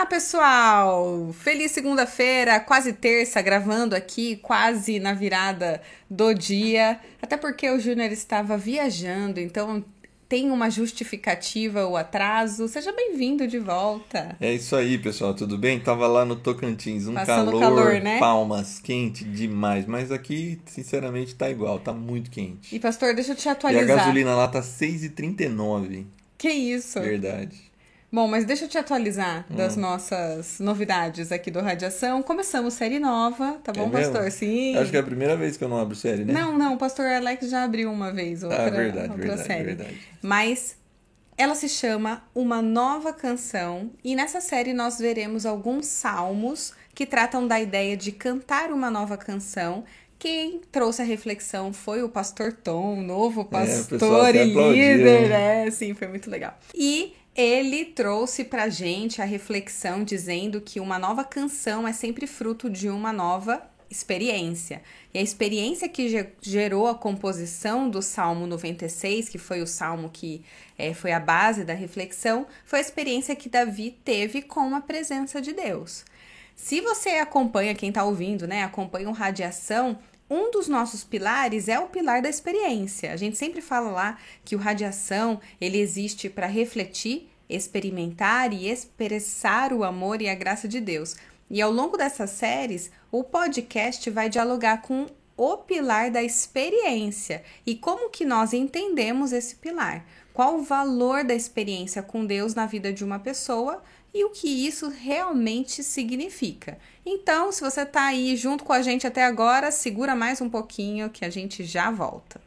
Olá, pessoal! Feliz segunda-feira, quase terça, gravando aqui, quase na virada do dia. Até porque o Júnior estava viajando, então tem uma justificativa o atraso. Seja bem-vindo de volta. É isso aí, pessoal, tudo bem? Tava lá no Tocantins, um Passando calor, calor, né? palmas, quente demais, mas aqui, sinceramente, tá igual, tá muito quente. E, pastor, deixa eu te E a atualizar. gasolina lá tá 6,39. Que isso? Verdade. Bom, mas deixa eu te atualizar das Hum. nossas novidades aqui do Radiação. Começamos série nova, tá bom, É mesmo? pastor? Sim. Acho que é a primeira vez que eu não abro série, né? Não, não, o pastor Alex já abriu uma vez outra, Ah, verdade, outra verdade, série. verdade. Mas ela se chama Uma Nova Canção e nessa série nós veremos alguns salmos que tratam da ideia de cantar uma nova canção. Quem trouxe a reflexão foi o pastor Tom, o novo É, pastor até e líder, né? Sim, foi muito legal. E ele trouxe pra gente a reflexão dizendo que uma nova canção é sempre fruto de uma nova experiência. E a experiência que ge- gerou a composição do Salmo 96, que foi o salmo que eh, foi a base da reflexão, foi a experiência que Davi teve com a presença de Deus. Se você acompanha, quem está ouvindo, né, acompanha o Radiação, um dos nossos pilares é o pilar da experiência. A gente sempre fala lá que o Radiação, ele existe para refletir, experimentar e expressar o amor e a graça de Deus. E ao longo dessas séries, o podcast vai dialogar com o pilar da experiência e como que nós entendemos esse pilar. Qual o valor da experiência com Deus na vida de uma pessoa e o que isso realmente significa. Então, se você tá aí junto com a gente até agora, segura mais um pouquinho que a gente já volta.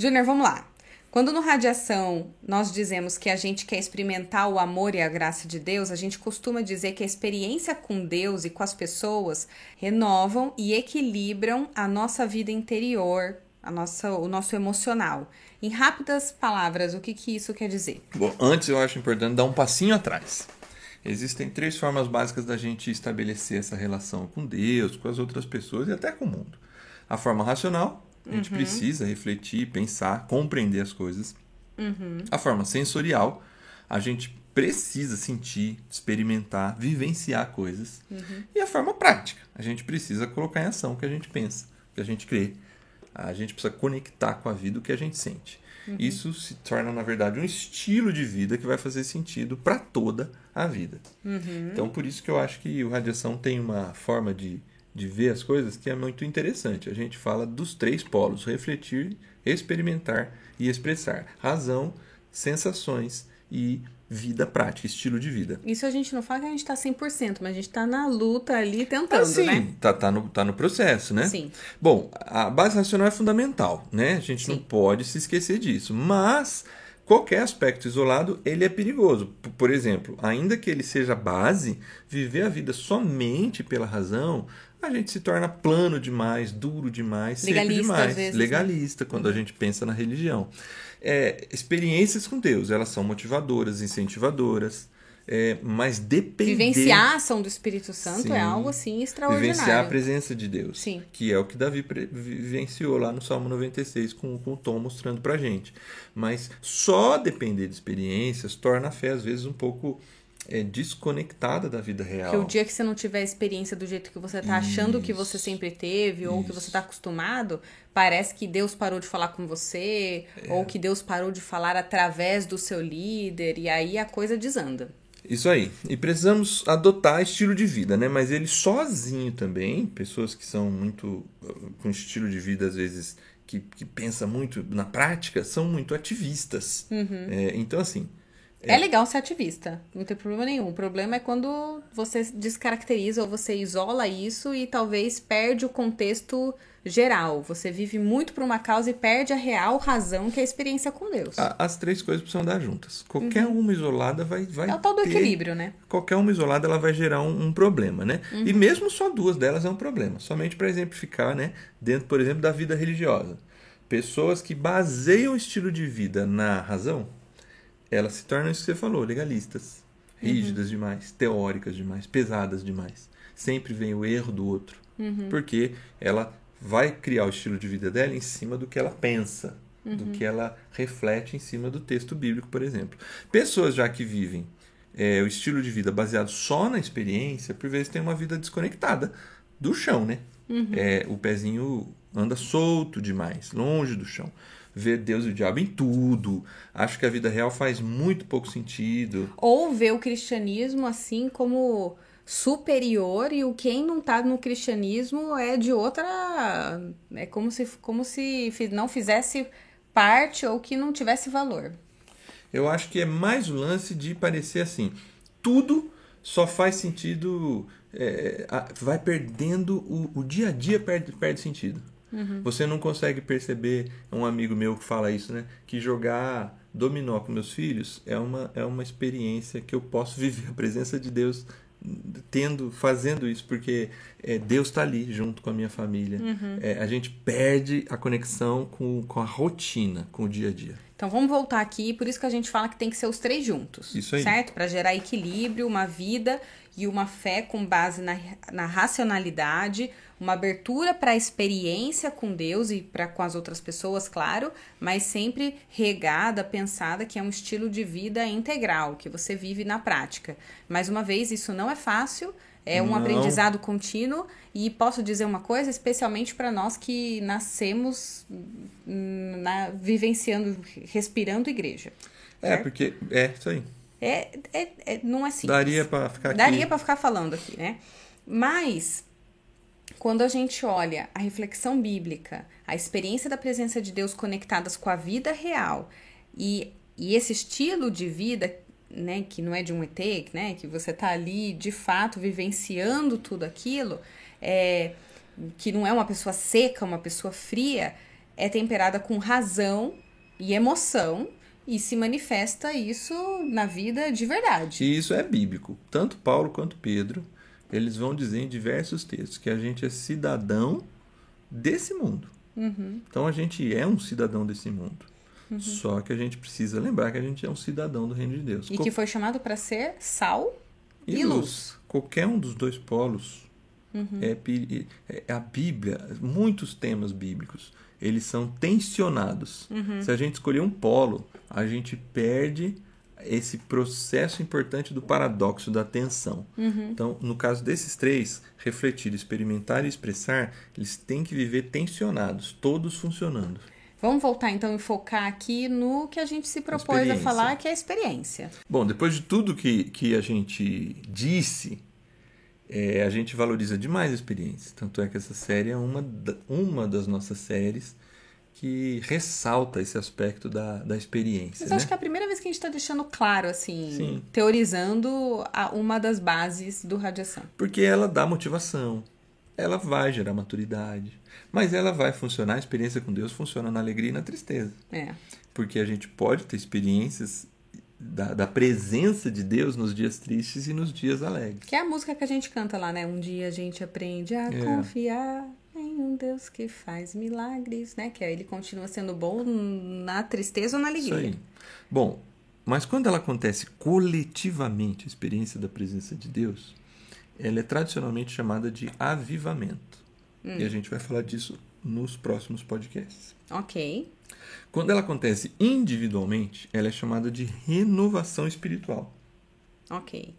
Júnior, vamos lá. Quando no Radiação nós dizemos que a gente quer experimentar o amor e a graça de Deus, a gente costuma dizer que a experiência com Deus e com as pessoas renovam e equilibram a nossa vida interior, a nossa, o nosso emocional. Em rápidas palavras, o que, que isso quer dizer? Bom, antes eu acho importante dar um passinho atrás. Existem três formas básicas da gente estabelecer essa relação com Deus, com as outras pessoas e até com o mundo. A forma racional, a gente precisa refletir, pensar, compreender as coisas. A forma sensorial, a gente precisa sentir, experimentar, vivenciar coisas. E a forma prática, a gente precisa colocar em ação o que a gente pensa, o que a gente crê. A gente precisa conectar com a vida o que a gente sente. Isso se torna, na verdade, um estilo de vida que vai fazer sentido para toda a vida. Então, por isso que eu acho que o Radiação tem uma forma de, de ver as coisas que é muito interessante. A gente fala dos três polos: refletir, experimentar e expressar. Razão, sensações e vida prática, estilo de vida. Isso a gente não fala que a gente tá 100%, mas a gente tá na luta ali tentando, Assim, né? tá, tá, no, tá no processo, né? Sim. Bom, a base racional é fundamental, né? A gente não Sim. pode se esquecer disso. Mas qualquer aspecto isolado, ele é perigoso. Por exemplo, ainda que ele seja base, viver a vida somente pela razão, a gente se torna plano demais, duro demais, seco Legalista, demais. às vezes, né? Legalista, quando a gente pensa na religião. É, experiências com Deus, elas são motivadoras, incentivadoras, é, mas depender... Vivenciar a ação do Espírito Santo Sim. é algo assim extraordinário. Vivenciar a presença de Deus. Sim. Que é o que Davi vivenciou lá no Salmo 96 com, com o Tom mostrando pra gente. Mas só depender de experiências torna a fé, às vezes, um pouco é, desconectada da vida real. Porque o dia que você não tiver a experiência do jeito que você tá achando que você sempre teve, ou que você tá acostumado, parece que Deus parou de falar com você, É. ou que Deus parou de falar através do seu líder, e aí a coisa desanda. Isso aí. E precisamos adotar estilo de vida, né? Mas ele sozinho também, pessoas que são muito uh, com estilo de vida, às vezes, que, que pensa muito na prática, são muito ativistas. É, então, assim, É. legal ser ativista, não tem problema nenhum. O problema é quando você descaracteriza ou você isola isso e talvez perde o contexto geral. Você vive muito por uma causa e perde a real razão que é a experiência com Deus. as três coisas precisam andar juntas. Qualquer uma isolada vai, vai é o tal do ter- equilíbrio, né? qualquer uma isolada ela vai gerar um, um problema, né? Uhum. E mesmo só duas delas é um problema. Somente para exemplificar, né? Dentro, por exemplo, da vida religiosa. Pessoas que baseiam o estilo de vida na razão, elas se tornam isso que você falou, legalistas. Uhum. Rígidas demais, teóricas demais, pesadas demais. Sempre vem o erro do outro. Uhum. Porque ela vai criar o estilo de vida dela em cima do que ela pensa. uhum. do que ela reflete em cima do texto bíblico, por exemplo. Pessoas já que vivem é, o estilo de vida baseado só na experiência, por vezes tem uma vida desconectada do chão, né? Uhum. É, o pezinho anda solto demais, longe do chão. Vê Deus e o diabo em tudo. Acho que a vida real faz muito pouco sentido. Ou vê o cristianismo assim como superior e o quem não está no cristianismo é de outra. É como se, como se não fizesse parte ou que não tivesse valor. Eu acho que é mais o lance de parecer assim: tudo só faz sentido. É, vai perdendo. O, o dia a dia perde, perde sentido. Uhum. Você não consegue perceber, um amigo meu que fala isso, né? Que jogar dominó com meus filhos é uma, é uma experiência que eu posso viver a presença de Deus tendo fazendo isso porque é, Deus está ali junto com a minha família uhum. é, a gente perde a conexão com, com a rotina com o dia a dia então vamos voltar aqui por isso que a gente fala que tem que ser os três juntos isso aí certo para gerar equilíbrio uma vida e uma fé com base na, na racionalidade uma abertura para a experiência com Deus e para com as outras pessoas, claro, mas sempre regada, pensada que é um estilo de vida integral, que você vive na prática. Mais uma vez, isso não é fácil, é um não. aprendizado contínuo e posso dizer uma coisa, especialmente para nós que nascemos hum, na, vivenciando, respirando igreja. É, certo? porque é isso aí. É, é, é não é simples. Daria para ficar aqui. Daria para ficar falando aqui, né? Mas quando a gente olha a reflexão bíblica, a experiência da presença de Deus conectadas com a vida real e, e esse estilo de vida, né, que não é de um ET, né, que você tá ali de fato vivenciando tudo aquilo, é, que não é uma pessoa seca, uma pessoa fria, é temperada com razão e emoção e se manifesta isso na vida de verdade. E isso é bíblico. Tanto Paulo quanto Pedro eles vão dizer em diversos textos que a gente é cidadão desse mundo. Uhum. Então a gente é um cidadão desse mundo. Uhum. Só que a gente precisa lembrar que a gente é um cidadão do reino de Deus. E Co que foi chamado para ser sal e, e luz. luz. Qualquer um dos dois polos uhum. é, é, a Bíblia, muitos temas bíblicos, eles são tensionados. Uhum. Se a gente escolher um polo, a gente perde esse processo importante do paradoxo da atenção. Uhum. Então, no caso desses três, refletir, experimentar e expressar, eles têm que viver tensionados, todos funcionando. Vamos voltar então e focar aqui no que a gente se propôs a falar, que é a experiência. Bom, depois de tudo que, que a gente disse, é, a gente valoriza demais a experiência. Tanto é que essa série é uma, uma das nossas séries que ressalta esse aspecto da, da experiência. Mas né? acho que é a primeira vez que a gente está deixando claro, assim, Sim. teorizando a, uma das bases do radiação. Porque ela dá motivação, ela vai gerar maturidade, mas ela vai funcionar, a experiência com Deus funciona na alegria e na tristeza. É. Porque a gente pode ter experiências da, da, presença de Deus nos dias tristes e nos dias alegres. Que é a música que a gente canta lá, né? Um dia a gente aprende a é. confiar em um Deus que faz milagres, né? Que ele continua sendo bom na tristeza ou na alegria. Isso aí. Bom, mas quando ela acontece coletivamente, a experiência da presença de Deus, ela é tradicionalmente chamada de avivamento. Hum. E a gente vai falar disso nos próximos podcasts. Ok. Quando ela acontece individualmente, ela é chamada de renovação espiritual. Ok.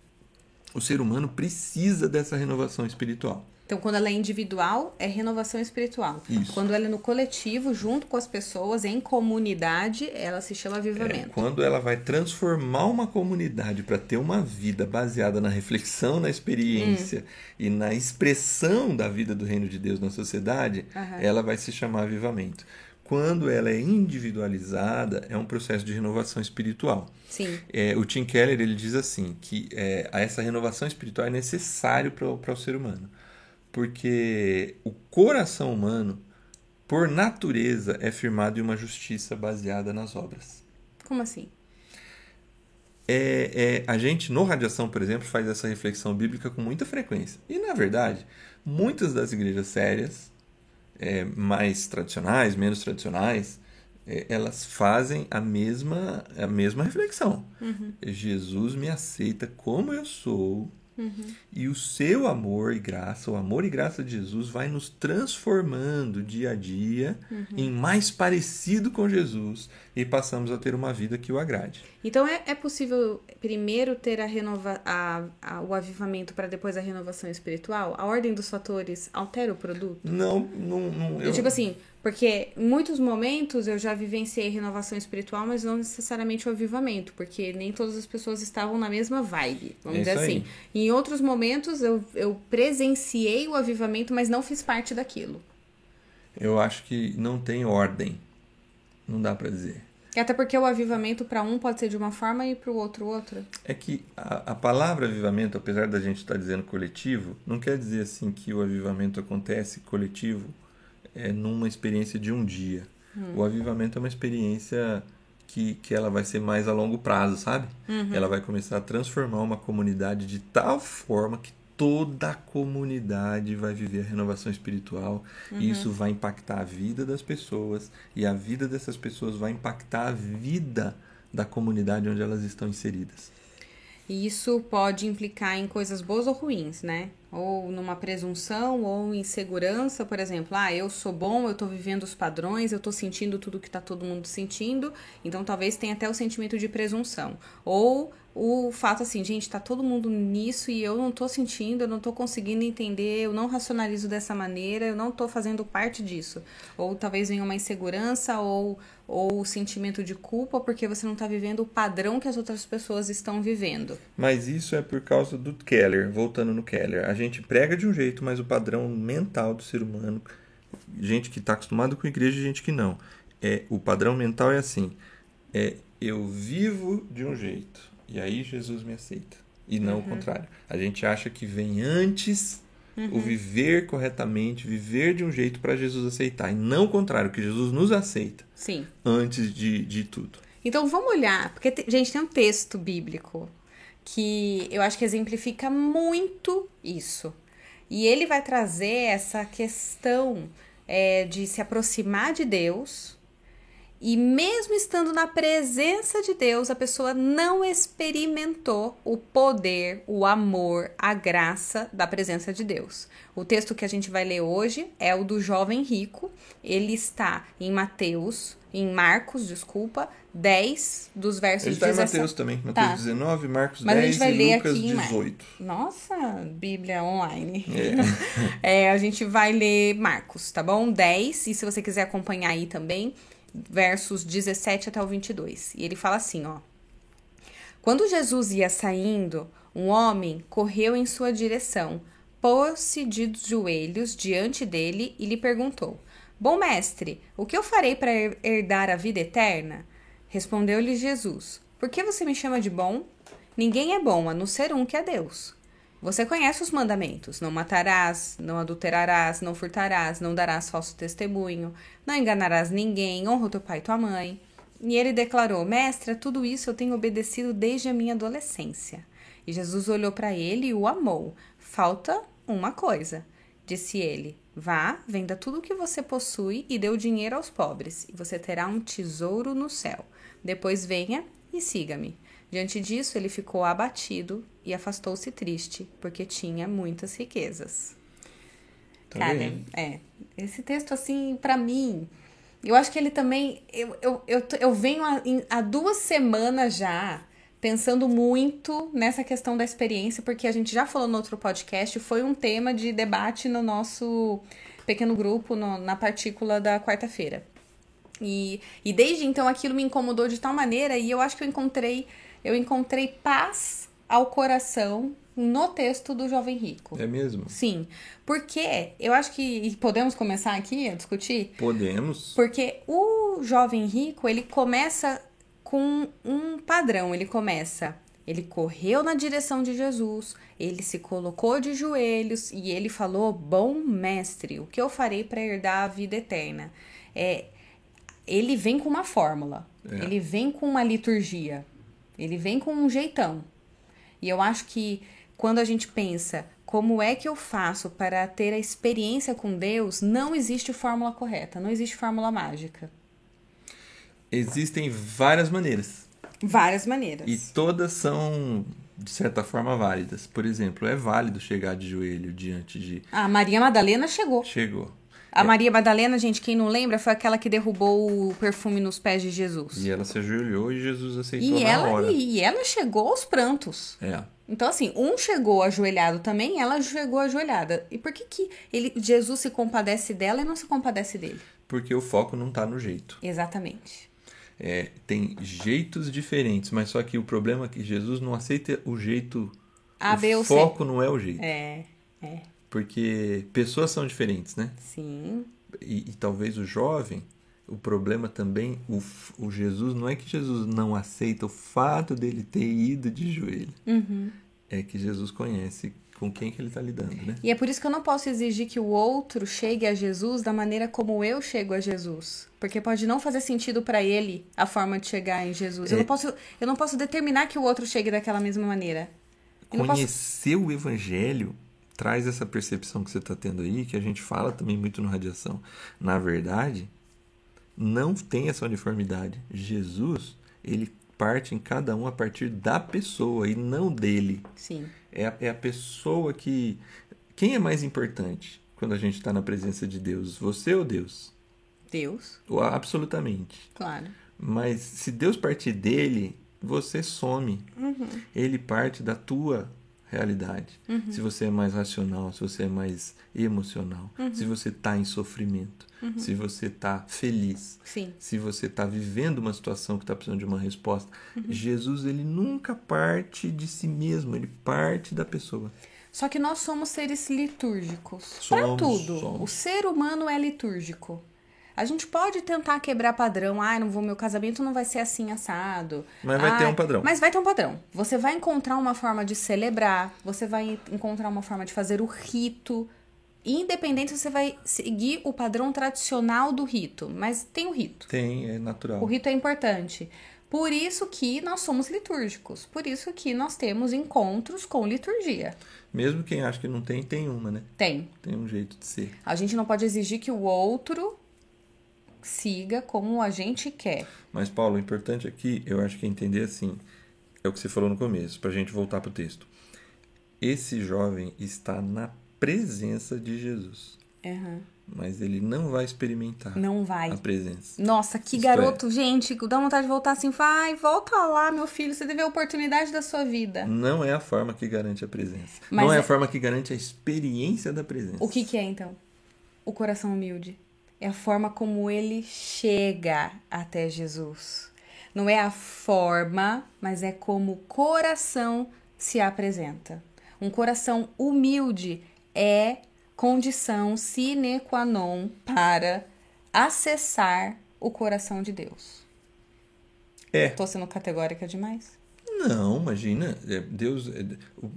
O ser humano precisa dessa renovação espiritual. Então, quando ela é individual, é renovação espiritual. Isso. Quando ela é no coletivo, junto com as pessoas, em comunidade, ela se chama avivamento. É, quando ela vai transformar uma comunidade para ter uma vida baseada na reflexão, na experiência hum. e na expressão da vida do reino de Deus na sociedade, ela vai se chamar avivamento. Quando ela é individualizada, é um processo de renovação espiritual. Sim. É, o Tim Keller ele diz assim que é, essa renovação espiritual é necessário para o ser humano porque o coração humano, por natureza, é firmado em uma justiça baseada nas obras. Como assim? É, é, a gente, no Radiação, por exemplo, faz essa reflexão bíblica com muita frequência. E, na verdade, muitas das igrejas sérias, é, mais tradicionais, menos tradicionais, é, elas fazem a mesma, a mesma reflexão. Uhum. Jesus me aceita como eu sou Uhum. E o seu amor e graça, o amor e graça de Jesus, vai nos transformando dia a dia Uhum. em mais parecido com Jesus e passamos a ter uma vida que o agrade. Então é, é possível primeiro ter a renova, a, a- o avivamento para depois a renovação espiritual? A ordem dos fatores altera o produto? Não, não, não Eu, tipo assim, porque em muitos momentos eu já vivenciei renovação espiritual, mas não necessariamente o avivamento, porque nem todas as pessoas estavam na mesma vibe, vamos É dizer assim. aí. Em outros momentos eu, eu presenciei o avivamento, mas não fiz parte daquilo. eu acho que não tem ordem. Não dá pra dizer. Até porque o avivamento para um pode ser de uma forma e para o outro outra. É que a, a palavra avivamento, apesar da gente estar dizendo coletivo, não quer dizer assim que o avivamento acontece coletivo é, numa experiência de um dia. O avivamento é uma experiência que, que ela vai ser mais a longo prazo, sabe? Ela vai começar a transformar uma comunidade de tal forma que toda a comunidade vai viver a renovação espiritual e isso vai impactar a vida das pessoas e a vida dessas pessoas vai impactar a vida da comunidade onde elas estão inseridas. E isso pode implicar em coisas boas ou ruins, né? Ou numa presunção ou em segurança, por exemplo, ah, eu sou bom, eu tô vivendo os padrões, eu tô sentindo tudo que tá todo mundo sentindo, então talvez tenha até o sentimento de presunção. Ou o fato assim, gente, tá todo mundo nisso e eu não tô sentindo, eu não tô conseguindo entender, eu não racionalizo dessa maneira, eu não tô fazendo parte disso. Ou talvez venha uma insegurança ou ou o sentimento de culpa porque você não tá vivendo o padrão que as outras pessoas estão vivendo. Mas isso é por causa do Keller, voltando no Keller. A gente prega de um jeito, mas o padrão mental do ser humano, gente que está acostumado com igreja e gente que não. É, o padrão mental é assim: é eu vivo de um jeito e aí Jesus me aceita. E não o contrário. A gente acha que vem antes o viver corretamente, viver de um jeito para Jesus aceitar. E não o contrário, que Jesus nos aceita Sim. antes de, de tudo. Então vamos olhar, porque te- gente tem um texto bíblico que eu acho que exemplifica muito isso. E ele vai trazer essa questão é, de se aproximar de Deus e mesmo estando na presença de Deus, a pessoa não experimentou o poder, o amor, a graça da presença de Deus. O texto que a gente vai ler hoje é o do jovem rico. Ele está em Mateus, em Marcos, desculpa, 10 dos versos Ele está em 17. Mateus também, Mateus Tá. 19, Marcos Mas a 10 gente vai e ler Lucas aqui em Mar- 18. Nossa, Bíblia online. É, a gente vai ler Marcos, tá bom? 10, e se você quiser acompanhar aí também, versos 17 até o 22. E ele fala assim, ó. Quando Jesus ia saindo, um homem correu em sua direção, pôs-se de joelhos diante dele e lhe perguntou: Bom mestre, o que eu farei para her- herdar a vida eterna? Respondeu-lhe Jesus: Por que você me chama de bom? Ninguém é bom a não ser um que é Deus. Você conhece os mandamentos: não matarás, não adulterarás, não furtarás, não darás falso testemunho, não enganarás ninguém, honra teu pai e tua mãe. E ele declarou: Mestre, tudo isso eu tenho obedecido desde a minha adolescência. E Jesus olhou para ele e o amou. Falta uma coisa, disse ele: Vá, venda tudo o que você possui e dê o dinheiro aos pobres, e você terá um tesouro no céu. Depois venha e siga-me. Diante disso, ele ficou abatido e afastou-se triste, porque tinha muitas riquezas. Tá Cara, vendo? é. Esse texto, assim, pra mim, eu acho que ele também. Eu, eu, eu, eu venho há duas semanas já pensando muito nessa questão da experiência, porque a gente já falou no outro podcast, foi um tema de debate no nosso pequeno grupo, no- na partícula da quarta-feira. E, e desde então aquilo me incomodou de tal maneira e eu acho que eu encontrei eu encontrei paz ao coração no texto do jovem rico. É mesmo? Sim, porque eu acho que e podemos começar aqui a discutir, Podemos. porque o jovem rico ele começa com um padrão, ele começa ele correu na direção de Jesus, ele se colocou de joelhos e ele falou: Bom mestre, o que eu farei para herdar a vida eterna? É, ele vem com uma fórmula, É. ele vem com uma liturgia, ele vem com um jeitão. E eu acho que quando a gente pensa como é que eu faço para ter a experiência com Deus, não existe fórmula correta, não existe fórmula mágica. Existem várias maneiras. Várias maneiras. E todas são de certa forma, válidas. Por exemplo, é válido chegar de joelho diante de. A Maria Madalena chegou. Chegou. A Maria Madalena, gente, quem não lembra, foi aquela que derrubou o perfume nos pés de Jesus. E ela se ajoelhou e Jesus aceitou E na ela, hora. e ela chegou aos prantos. É. Então, assim, um chegou ajoelhado também, ela chegou ajoelhada. E por que, que ele, Jesus se compadece dela e não se compadece dele? Porque o foco não tá no jeito. Exatamente. É, tem jeitos diferentes, mas só que o problema é que Jesus não aceita o jeito. A, o B foco não é o jeito. É, é, Porque pessoas são diferentes, né? sim. E, e talvez o jovem, o problema também, o, o Jesus, não é que Jesus não aceita o fato dele ter ido de joelho. Uhum. É que Jesus conhece com quem que ele está lidando, né? E é por isso que eu não posso exigir que o outro chegue a Jesus da maneira como eu chego a Jesus. Porque pode não fazer sentido para ele a forma de chegar em Jesus. Eu, É. não posso, eu não posso determinar que o outro chegue daquela mesma maneira. Eu não posso- Conhecer o evangelho traz essa percepção que você está tendo aí, que a gente fala também muito no Radiação. Na verdade, não tem essa uniformidade. Jesus, ele parte em cada um a partir da pessoa e não dele. Sim. É a, é a pessoa que. Quem é mais importante quando a gente está na presença de Deus? Você ou Deus? Deus, Ou absolutamente. claro. Mas se Deus partir dele, você some. Ele parte da tua realidade. Se você é mais racional, se você é mais emocional, se você está em sofrimento, se você está feliz, Sim. se você está vivendo uma situação que está precisando de uma resposta, Jesus ele nunca parte de si mesmo, ele parte da pessoa. Só que nós somos seres litúrgicos. Para tudo. somos. O ser humano é litúrgico. A gente pode tentar quebrar padrão. Ai, não vou, meu casamento não vai ser assim assado. Mas vai ter um padrão. Mas vai ter um padrão. Você vai encontrar uma forma de celebrar, você vai encontrar uma forma de fazer o rito. Independente se você vai seguir o padrão tradicional do rito, mas tem o rito. Tem, é natural. O rito é importante. Por isso que nós somos litúrgicos. Por isso que nós temos encontros com liturgia. Mesmo quem acha que não tem, tem uma, né? Tem. Tem um jeito de ser. A gente não pode exigir que o outro siga como a gente quer. Mas, Paulo, o importante aqui, eu acho que é entender assim, é o que você falou no começo, pra gente voltar pro texto. Esse jovem está na presença de Jesus, mas ele não vai experimentar Não vai. a presença. Nossa, que Isto é. garoto, gente. Dá vontade de voltar assim. Vai, volta lá, meu filho. Você teve a oportunidade da sua vida. Não é a forma que garante a presença. Mas não é, é- a forma que garante a experiência da presença. O que, que é então? O coração humilde. É a forma como ele chega até Jesus. Não é a forma, mas é como o coração se apresenta. Um coração humilde é condição sine qua non para acessar o coração de Deus. É. Tô sendo categórica demais? Não, imagina. é, Deus, é,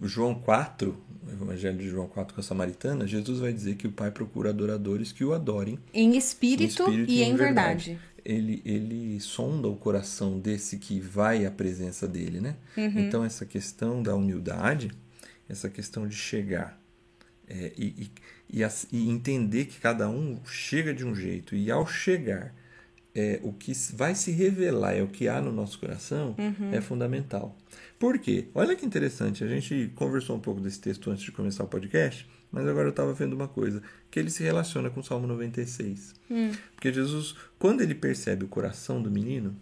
João 4, o Evangelho de João 4 com a Samaritana, Jesus vai dizer que o Pai procura adoradores que o adorem Em espírito, em espírito e em verdade. Ele, ele sonda o coração desse que vai à presença dele, né? Uhum. Então, essa questão da humildade, essa questão de chegar é, e, e, e, e entender que cada um chega de um jeito, e ao chegar, é, o que vai se revelar é o que há no nosso coração, Uhum. é fundamental. Por quê? Olha que interessante, a gente conversou um pouco desse texto antes de começar o podcast, mas agora eu estava vendo uma coisa, que ele se relaciona com o Salmo 96. Porque Jesus, quando ele percebe o coração do menino,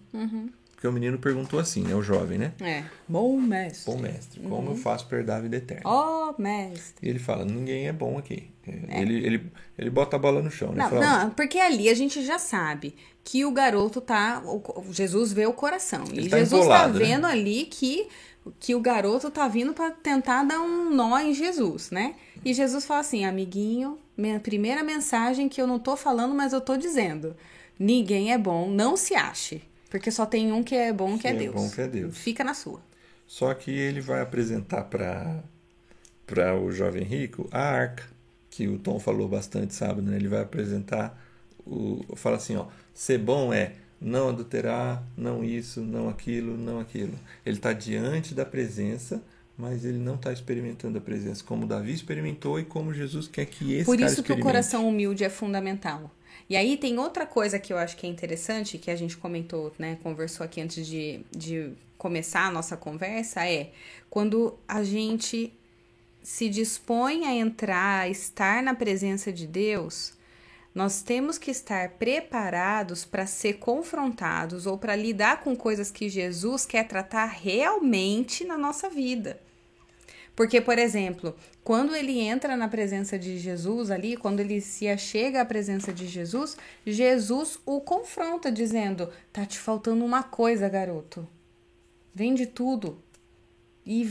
porque o menino perguntou assim, né, o jovem, né? É. Bom mestre. Bom mestre, como eu faço para herdar a vida eterna? Ó, mestre. E ele fala, ninguém é bom aqui. Ele, ele, ele bota a bola no chão, né? Não, Fala, "Ó, não, porque ali a gente já sabe que o garoto tá. o- Jesus vê o coração. Ele e tá Jesus empolado, tá né? vendo ali que, que o garoto tá vindo pra tentar dar um nó em Jesus, né? E Jesus fala assim: amiguinho, minha primeira mensagem que eu não tô falando, mas eu tô dizendo: ninguém é bom, não se ache. Porque só tem um que é bom, que, Que é é Deus. bom, que é Deus. Fica na sua. Só que ele vai apresentar para para o jovem rico a arca, que o Tom falou bastante sábado, né? Ele vai apresentar o fala assim, ó, ser bom é não adulterar, não isso, não aquilo, não aquilo. Ele está diante da presença, mas ele não está experimentando a presença como Davi experimentou e como Jesus quer que esse Por isso que o coração humilde é fundamental. E aí tem outra coisa que eu acho que é interessante, que a gente comentou, né, conversou aqui antes de, de começar a nossa conversa, é quando a gente se dispõe a entrar, a estar na presença de Deus, nós temos que estar preparados para ser confrontados ou para lidar com coisas que Jesus quer tratar realmente na nossa vida. Porque, por exemplo, quando ele entra na presença de Jesus ali, quando ele se achega à presença de Jesus, Jesus o confronta, dizendo: Tá te faltando uma coisa, garoto. Vende tudo e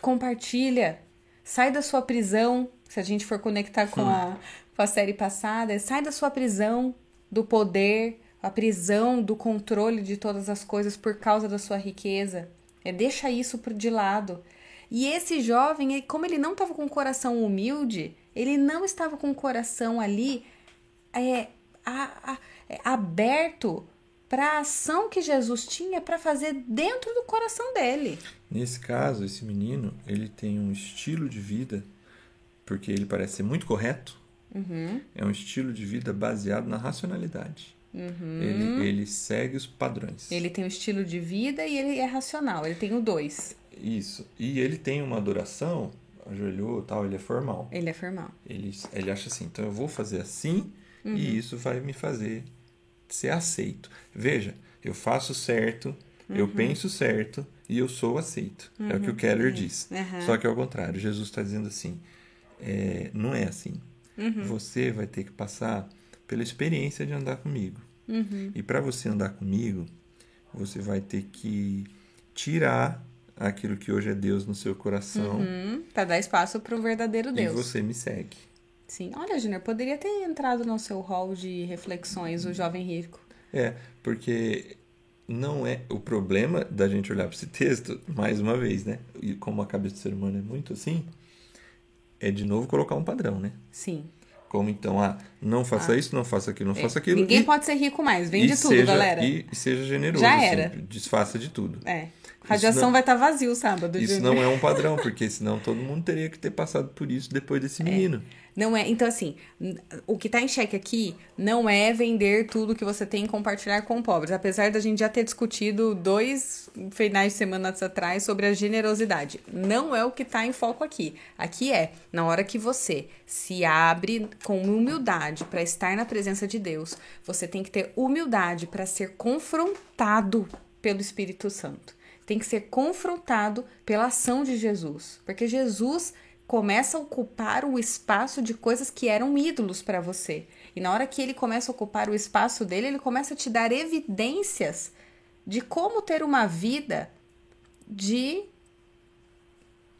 compartilha. Sai da sua prisão. Se a gente for conectar com a, com a série passada, sai da sua prisão do poder, a prisão do controle de todas as coisas por causa da sua riqueza. É deixa isso de lado. E esse jovem, como ele não estava com o coração humilde, ele não estava com o coração ali é, a, a, é, aberto para a ação que Jesus tinha para fazer dentro do coração dele. Nesse caso, esse menino, ele tem um estilo de vida, porque ele parece ser muito correto, Uhum. é um estilo de vida baseado na racionalidade. Uhum. Ele, ele segue os padrões. Ele tem um estilo de vida e ele é racional. Ele tem o dois. Isso. E ele tem uma adoração, ajoelhou tal, ele é formal. Ele é formal. Ele, ele acha assim, então eu vou fazer assim Uhum. e isso vai me fazer ser aceito. Veja, eu faço certo, eu Uhum. penso certo e eu sou aceito. É o que o Keller diz. Uhum. Só que ao contrário, Jesus está dizendo assim, é, não é assim. Uhum. Você vai ter que passar pela experiência de andar comigo. Uhum. E para você andar comigo, você vai ter que tirar aquilo que hoje é Deus no seu coração Uhum. Para dar espaço para o verdadeiro e Deus. você me segue. Sim. Olha, Júnior, poderia ter entrado no seu hall de reflexões o jovem rico. É, porque não é o problema da gente olhar para esse texto, mais uma vez, né? E como a cabeça do ser humano é muito assim, é de novo colocar um padrão, né? Sim. Como então, ah, não faça isso, não faça aquilo, não faça aquilo. Ninguém e, pode ser rico mais. Vende tudo, seja, galera. E, e seja generoso, Já era. sempre, desfaça de tudo. É. Radiação não- vai estar vazio sábado, Isso não é um padrão, porque senão todo mundo teria que ter passado por isso depois desse menino. Não é. Então, assim, o que tá em xeque aqui não é vender tudo que você tem e compartilhar com pobres. Apesar da gente já ter discutido dois finais de semana atrás sobre a generosidade. Não é o que tá em foco aqui. Aqui é, na hora que você se abre com humildade para estar na presença de Deus, você tem que ter humildade para ser confrontado pelo Espírito Santo. Tem que ser confrontado pela ação de Jesus. Porque Jesus começa a ocupar o espaço de coisas que eram ídolos para você. E na hora que ele começa a ocupar o espaço dele, ele começa a te dar evidências de como ter uma vida de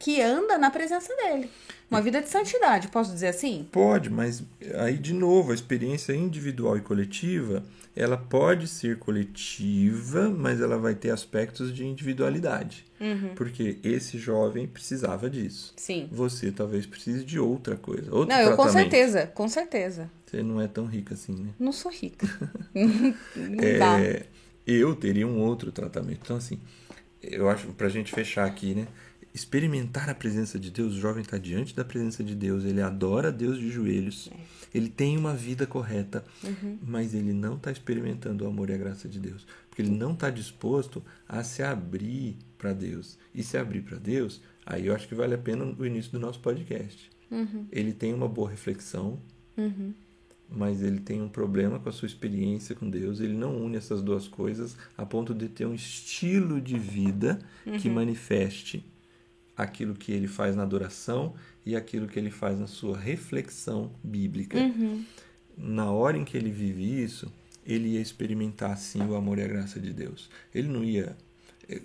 que anda na presença dele. Uma vida de santidade, posso dizer assim? Pode, mas aí de novo, a experiência individual e coletiva, ela pode ser coletiva, mas ela vai ter aspectos de individualidade. Uhum. Porque esse jovem precisava disso. Sim. Você talvez precise de outra coisa, outro Não, eu com tratamento. certeza, com certeza. Você não é tão rica assim, né? Não sou rica. não dá. É, eu teria um outro tratamento. Então, assim, eu acho, pra gente fechar aqui, né? Experimentar a presença de Deus, o jovem está diante da presença de Deus, ele adora Deus de joelhos, ele tem uma vida correta, mas ele não está experimentando o amor e a graça de Deus, porque ele não está disposto a se abrir para Deus. E se abrir para Deus, aí eu acho que vale a pena o início do nosso podcast. Ele tem uma boa reflexão, mas ele tem um problema com a sua experiência com Deus. Ele não une essas duas coisas a ponto de ter um estilo de vida que manifeste aquilo que ele faz na adoração e aquilo que ele faz na sua reflexão bíblica. Na hora em que ele vive isso, ele ia experimentar sim o amor e a graça de Deus. Ele não ia.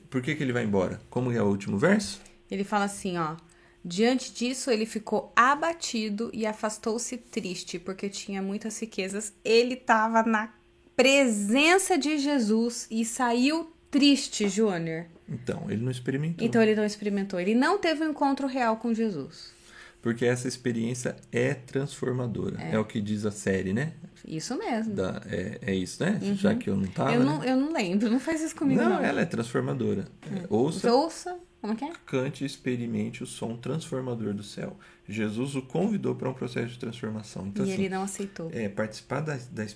Por que, que ele vai embora? Como é o último verso? Ele fala assim, ó. Diante disso, ele ficou abatido e afastou-se triste, porque tinha muitas riquezas. Ele estava na presença de Jesus e saiu triste, Júnior. Então, ele não experimentou. Então ele não experimentou, ele não teve um encontro real com Jesus. Porque essa experiência é transformadora. É, o que diz a série, né? Isso mesmo. Da, é, é isso, né? Já que eu não tava. eu, né? não, eu não lembro, não faz isso comigo, Não, não. ela é transformadora. É, ouça, Ouça, Como que é? Cante e experimente o som transformador do céu. Jesus o convidou para um processo de transformação. Então, e assim, ele não aceitou. é, participar da, da,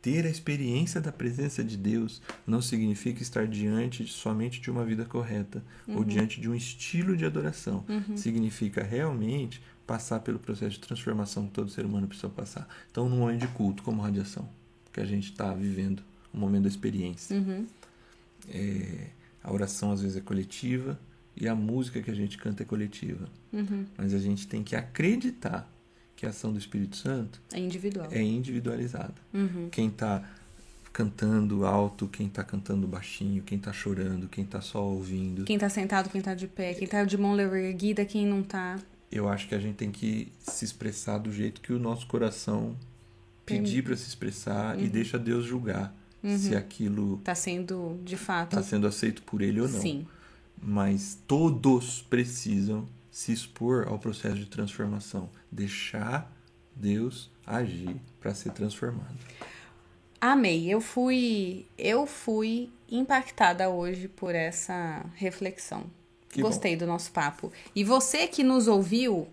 ter a experiência da presença de Deus não significa estar diante somente de uma vida correta ou diante de um estilo de adoração. Significa realmente passar pelo processo de transformação que todo ser humano precisa passar. Então, num momento de culto, como radiação, que a gente está vivendo, um momento da experiência. Uhum. É, a oração às vezes é coletiva e a música que a gente canta é coletiva. Uhum. Mas a gente tem que acreditar que a ação do Espírito Santo É individual. é individualizada. Uhum. Quem está cantando alto, quem está cantando baixinho, quem está chorando, quem está só ouvindo. Quem tá sentado, quem tá de pé, quem tá de mão erguida, quem não tá. Eu acho que a gente tem que se expressar do jeito que o nosso coração pedir para se expressar e deixa Deus julgar se aquilo Tá sendo, de fato. está sendo aceito por ele ou não. Sim. Mas todos precisam se expor ao processo de transformação, deixar Deus agir para ser transformado. Amei. Eu fui, eu fui impactada hoje por essa reflexão. Que Gostei do nosso papo. E você que nos ouviu,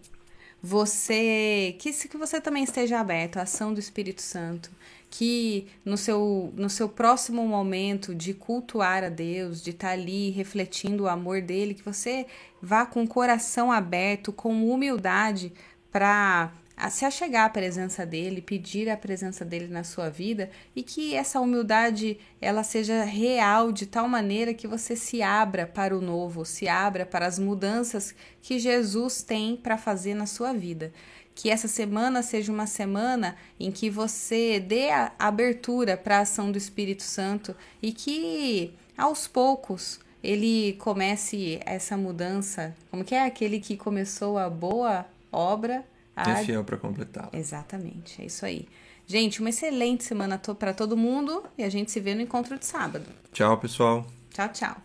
você que que você também esteja aberto à ação do Espírito Santo, que no seu no seu próximo momento de cultuar a Deus, de estar ali refletindo o amor dele, que você vá com o coração aberto, com humildade para se achegar à presença dele, pedir a presença dele na sua vida e que essa humildade ela seja real de tal maneira que você se abra para o novo, se abra para as mudanças que Jesus tem para fazer na sua vida. Que essa semana seja uma semana em que você dê a abertura para a ação do Espírito Santo e que aos poucos ele comece essa mudança. Como que é aquele que começou a boa obra? a É fiel para completá-lo. Exatamente, é isso aí. Gente, uma excelente semana para todo mundo e a gente se vê no encontro de sábado. Tchau, pessoal. Tchau, tchau.